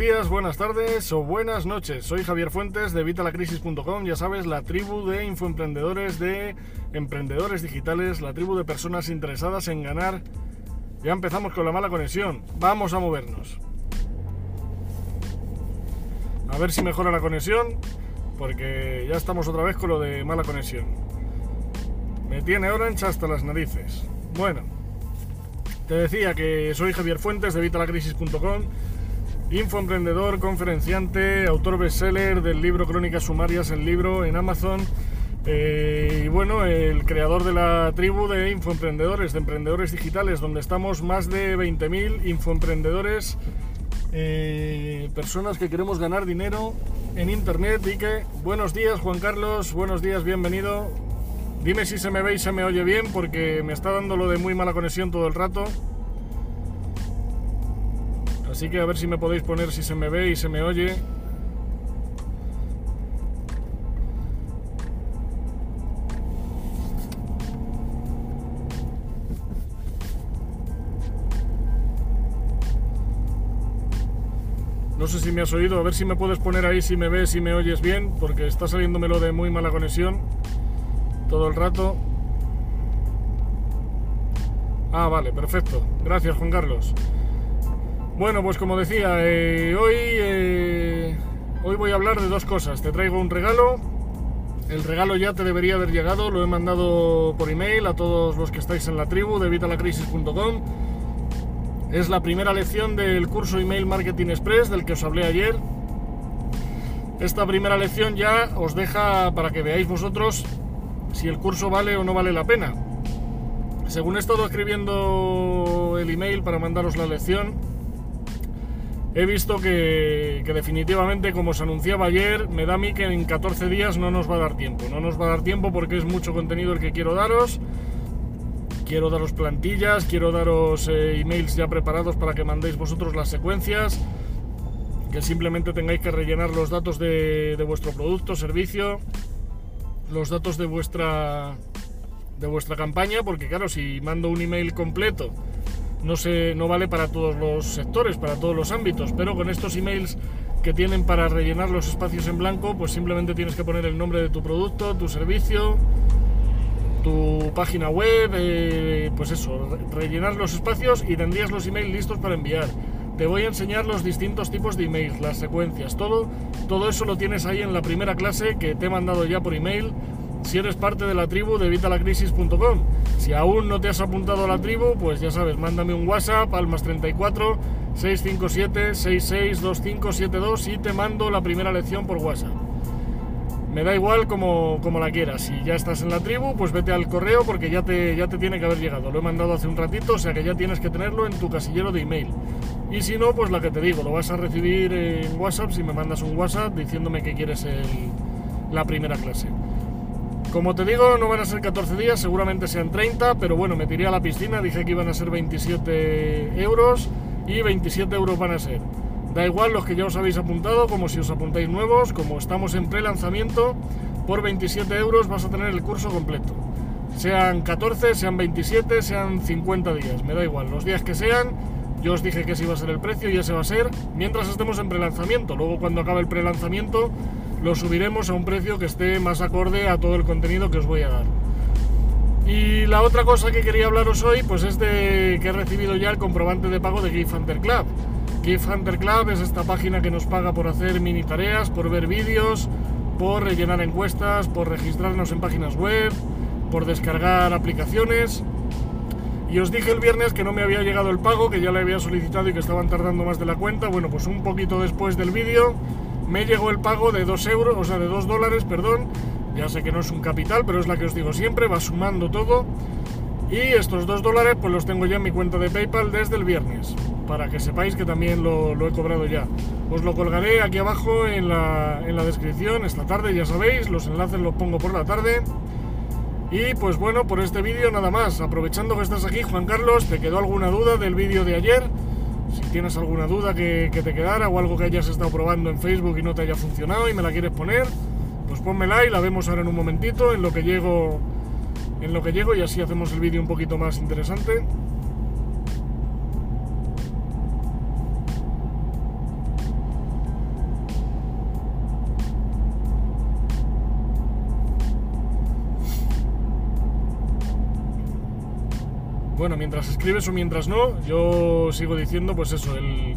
días, buenas tardes o buenas noches. Soy Javier Fuentes de Vitalacrisis.com, ya sabes, la tribu de infoemprendedores, de emprendedores digitales, la tribu de personas interesadas en ganar. Ya empezamos con la mala conexión. Vamos a movernos. A ver si mejora la conexión, porque ya estamos otra vez con lo de mala conexión. Me tiene Orange hasta las narices. Bueno, te decía que soy Javier Fuentes de Vitalacrisis.com Infoemprendedor, conferenciante, autor bestseller del libro Crónicas Sumarias, el libro en Amazon. Eh, y bueno, el creador de la tribu de infoemprendedores, de emprendedores digitales, donde estamos más de 20.000 infoemprendedores, eh, personas que queremos ganar dinero en Internet. Y que, buenos días Juan Carlos, buenos días, bienvenido. Dime si se me ve y se me oye bien, porque me está dando lo de muy mala conexión todo el rato. Así que a ver si me podéis poner si se me ve y se me oye. No sé si me has oído, a ver si me puedes poner ahí si me ves y me oyes bien, porque está saliéndomelo de muy mala conexión todo el rato. Ah, vale, perfecto. Gracias, Juan Carlos. Bueno, pues como decía, eh, hoy, eh, hoy voy a hablar de dos cosas. Te traigo un regalo. El regalo ya te debería haber llegado, lo he mandado por email a todos los que estáis en la tribu de vitalacrisis.com. Es la primera lección del curso Email Marketing Express del que os hablé ayer. Esta primera lección ya os deja para que veáis vosotros si el curso vale o no vale la pena. Según he estado escribiendo el email para mandaros la lección, he visto que, definitivamente, como se anunciaba ayer, me da a mí que en 14 días no nos va a dar tiempo. No nos va a dar tiempo porque es mucho contenido el que quiero daros. Quiero daros plantillas, quiero daros eh, emails ya preparados para que mandéis vosotros las secuencias. Que simplemente tengáis que rellenar los datos de, de vuestro producto, servicio, los datos de vuestra, de vuestra campaña, porque claro, si mando un email completo no, se, no vale para todos los sectores, para todos los ámbitos, pero con estos emails que tienen para rellenar los espacios en blanco, pues simplemente tienes que poner el nombre de tu producto, tu servicio, tu página web, eh, pues eso, rellenar los espacios y tendrías los emails listos para enviar. Te voy a enseñar los distintos tipos de emails, las secuencias, todo, todo eso lo tienes ahí en la primera clase que te he mandado ya por email si eres parte de la tribu de evitalacrisis.com. Si aún no te has apuntado a la tribu, pues ya sabes, mándame un WhatsApp al más 34 657 662572 y te mando la primera lección por WhatsApp. Me da igual como, como, la quieras. Si ya estás en la tribu, pues vete al correo porque ya te, ya te tiene que haber llegado. Lo he mandado hace un ratito, o sea que ya tienes que tenerlo en tu casillero de email. Y si no, pues la que te digo, lo vas a recibir en WhatsApp si me mandas un WhatsApp diciéndome que quieres la primera clase. Como te digo, no van a ser 14 días, seguramente sean 30, pero bueno, me tiré a la piscina, dije que iban a ser 27 euros y 27 euros van a ser. Da igual los que ya os habéis apuntado, como si os apuntáis nuevos, como estamos en pre-lanzamiento, por 27 euros vas a tener el curso completo. Sean 14, sean 27, sean 50 días, me da igual, los días que sean, yo os dije que ese iba a ser el precio y ese va a ser mientras estemos en pre-lanzamiento. Luego cuando acabe el pre-lanzamiento lo subiremos a un precio que esté más acorde a todo el contenido que os voy a dar. Y la otra cosa que quería hablaros hoy, pues es de que he recibido ya el comprobante de pago de Gift Hunter Club. Gift Hunter Club es esta página que nos paga por hacer mini tareas, por ver vídeos, por rellenar encuestas, por registrarnos en páginas web, por descargar aplicaciones. Y os dije el viernes que no me había llegado el pago, que ya le había solicitado y que estaban tardando más de la cuenta. Bueno, pues un poquito después del vídeo me llegó el pago de 2 euros, o sea, de 2 dólares, perdón. Ya sé que no es un capital, pero es la que os digo siempre, va sumando todo. Y estos 2 dólares pues los tengo ya en mi cuenta de PayPal desde el viernes, para que sepáis que también lo, he cobrado ya. Os lo colgaré aquí abajo en la, en la descripción esta tarde, ya sabéis, los enlaces los pongo por la tarde. Y pues bueno, por este vídeo nada más. Aprovechando que estás aquí, Juan Carlos, ¿te quedó alguna duda del vídeo de ayer? Si tienes alguna duda que, te quedara o algo que hayas estado probando en Facebook y no te haya funcionado y me la quieres poner, pues pónmela y la vemos ahora en un momentito en lo que llego en lo que llego y así hacemos el vídeo un poquito más interesante. Bueno, mientras escribes o mientras no, yo sigo diciendo, pues eso, el,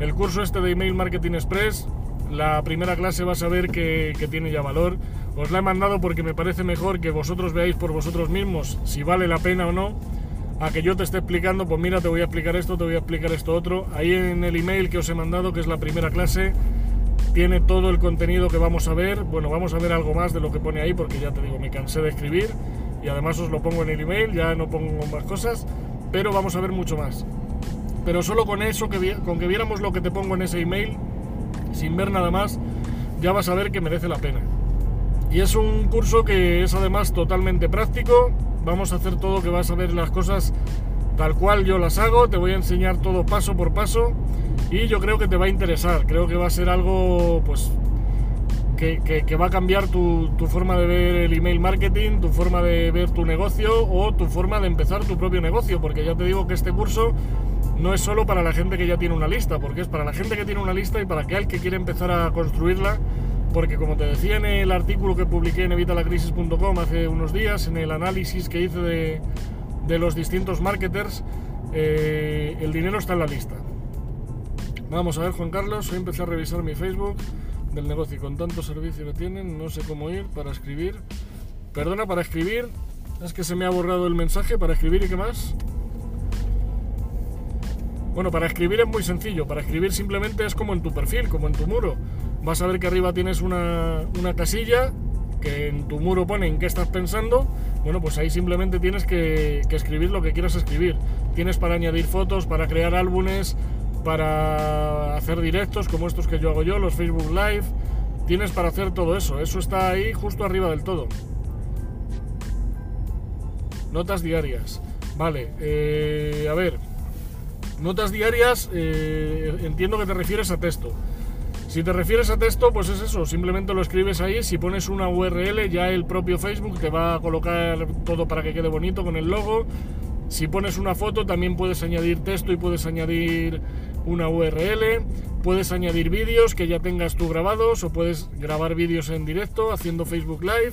el curso este de Email Marketing Express, la primera clase vas a ver que, que tiene ya valor. Os la he mandado porque me parece mejor que vosotros veáis por vosotros mismos si vale la pena o no a que yo te esté explicando, pues mira, te voy a explicar esto, te voy a explicar esto otro. Ahí en el email que os he mandado, que es la primera clase, tiene todo el contenido que vamos a ver. Bueno, vamos a ver algo más de lo que pone ahí, porque ya te digo, me cansé de escribir y además os lo pongo en el email, ya no pongo más cosas, pero vamos a ver mucho más. Pero solo con eso, que, con que viéramos lo que te pongo en ese email, sin ver nada más, ya vas a ver que merece la pena. Y es un curso que es además totalmente práctico, vamos a hacer todo, que vas a ver las cosas tal cual yo las hago, te voy a enseñar todo paso por paso y yo creo que te va a interesar, creo que va a ser algo pues que, va a cambiar tu, forma de ver el email marketing, tu forma de ver tu negocio o tu forma de empezar tu propio negocio, porque ya te digo que este curso no es solo para la gente que ya tiene una lista, porque es para la gente que tiene una lista y para aquel que quiere empezar a construirla porque como te decía en el artículo que publiqué en evitalacrisis.com hace unos días, en el análisis que hice de, los distintos marketers, eh, el dinero está en la lista. Vamos a ver, Juan Carlos, hoy empecé a revisar mi Facebook del negocio y con tanto servicio que tienen, no sé cómo ir para escribir. Perdona, para escribir, es que se me ha borrado el mensaje, para escribir y qué más. Bueno, para escribir es muy sencillo, para escribir simplemente es como en tu perfil, como en tu muro vas a ver que arriba tienes una, casilla que en tu muro pone en qué estás pensando. Bueno, pues ahí simplemente tienes que, escribir lo que quieras escribir. Tienes para añadir fotos, para crear álbumes, para hacer directos como estos que yo hago yo, los Facebook Live. Tienes para hacer todo eso. Eso está ahí justo arriba del todo. Notas diarias. Vale, eh, a ver. Notas diarias, eh, entiendo que te refieres a texto. Si te refieres a texto, pues es eso, simplemente lo escribes ahí, si pones una URL ya el propio Facebook te va a colocar todo para que quede bonito con el logo. Si pones una foto también puedes añadir texto y puedes añadir una URL, puedes añadir vídeos que ya tengas tú grabados o puedes grabar vídeos en directo haciendo Facebook Live.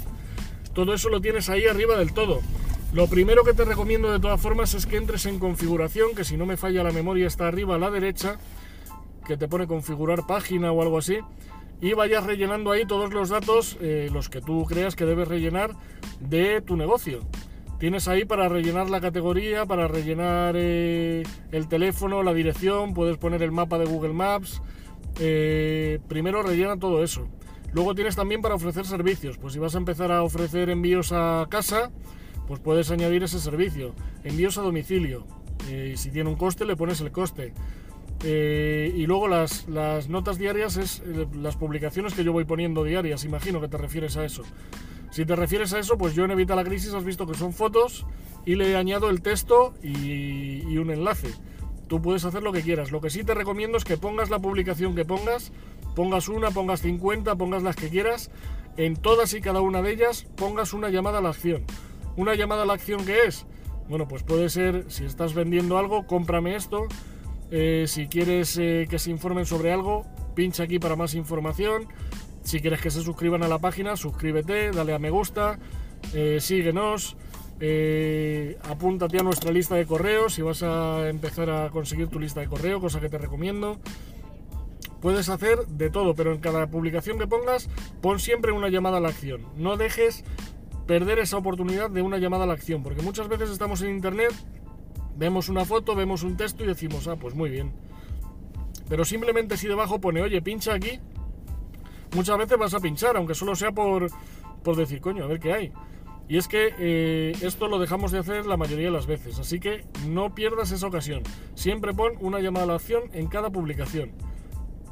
Todo eso lo tienes ahí arriba del todo. Lo primero que te recomiendo de todas formas es que entres en configuración, que si no me falla la memoria está arriba a la derecha que te pone configurar página o algo así y vayas rellenando ahí todos los datos, eh, los que tú creas que debes rellenar de tu negocio. Tienes ahí para rellenar la categoría, para rellenar eh, el teléfono, la dirección, puedes poner el mapa de Google Maps. Eh, primero rellena todo eso. Luego tienes también para ofrecer servicios. Pues si vas a empezar a ofrecer envíos a casa, pues puedes añadir ese servicio. Envíos a domicilio. si tiene un coste, le pones el coste. Eh, y luego las, notas diarias es eh, las publicaciones que yo voy poniendo diarias, imagino que te refieres a eso. Si te refieres a eso, pues yo en Evita la Crisis has visto que son fotos y le añado el texto y, un enlace. Tú puedes hacer lo que quieras. Lo que sí te recomiendo es que pongas la publicación que pongas, pongas una, pongas 50, pongas las que quieras, en todas y cada una de ellas pongas una llamada a la acción. ¿Una llamada a la acción qué es? Bueno, pues puede ser, si estás vendiendo algo, cómprame esto, eh, si quieres eh, que se informen sobre algo, pincha aquí para más información. Si quieres que se suscriban a la página, suscríbete, dale a me gusta, eh, síguenos, apúntate a nuestra lista de correos si vas a empezar a conseguir tu lista de correo, cosa que te recomiendo. Puedes hacer de todo, pero en cada publicación que pongas, pon siempre una llamada a la acción. No dejes perder esa oportunidad de una llamada a la acción, porque muchas veces estamos en internet Vemos una foto, vemos un texto y decimos, ah, pues muy bien. Pero simplemente si debajo pone, oye, pincha aquí, muchas veces vas a pinchar, aunque solo sea por, por decir, coño, a ver qué hay. Y es que eh, esto lo dejamos de hacer la mayoría de las veces, así que no pierdas esa ocasión. Siempre pon una llamada a la acción en cada publicación.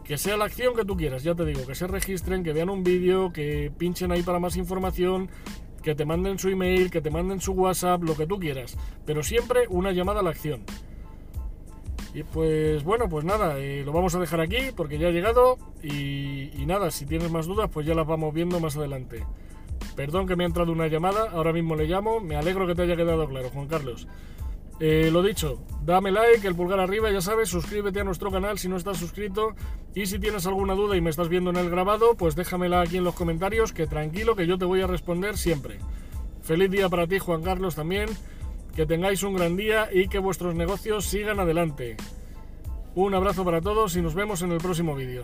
Que sea la acción que tú quieras, ya te digo, que se registren, que vean un vídeo, que pinchen ahí para más información, que te manden su email, que te manden su WhatsApp, lo que tú quieras, pero siempre una llamada a la acción. Y pues bueno, pues nada, eh, lo vamos a dejar aquí porque ya ha llegado y, y nada, si tienes más dudas pues ya las vamos viendo más adelante. Perdón que me ha entrado una llamada, ahora mismo le llamo, me alegro que te haya quedado claro, Juan Carlos. Eh, lo dicho, dame like, el pulgar arriba, ya sabes, suscríbete a nuestro canal si no estás suscrito y si tienes alguna duda y me estás viendo en el grabado, pues déjamela aquí en los comentarios, que tranquilo, que yo te voy a responder siempre. Feliz día para ti, Juan Carlos, también. Que tengáis un gran día y que vuestros negocios sigan adelante. Un abrazo para todos y nos vemos en el próximo vídeo.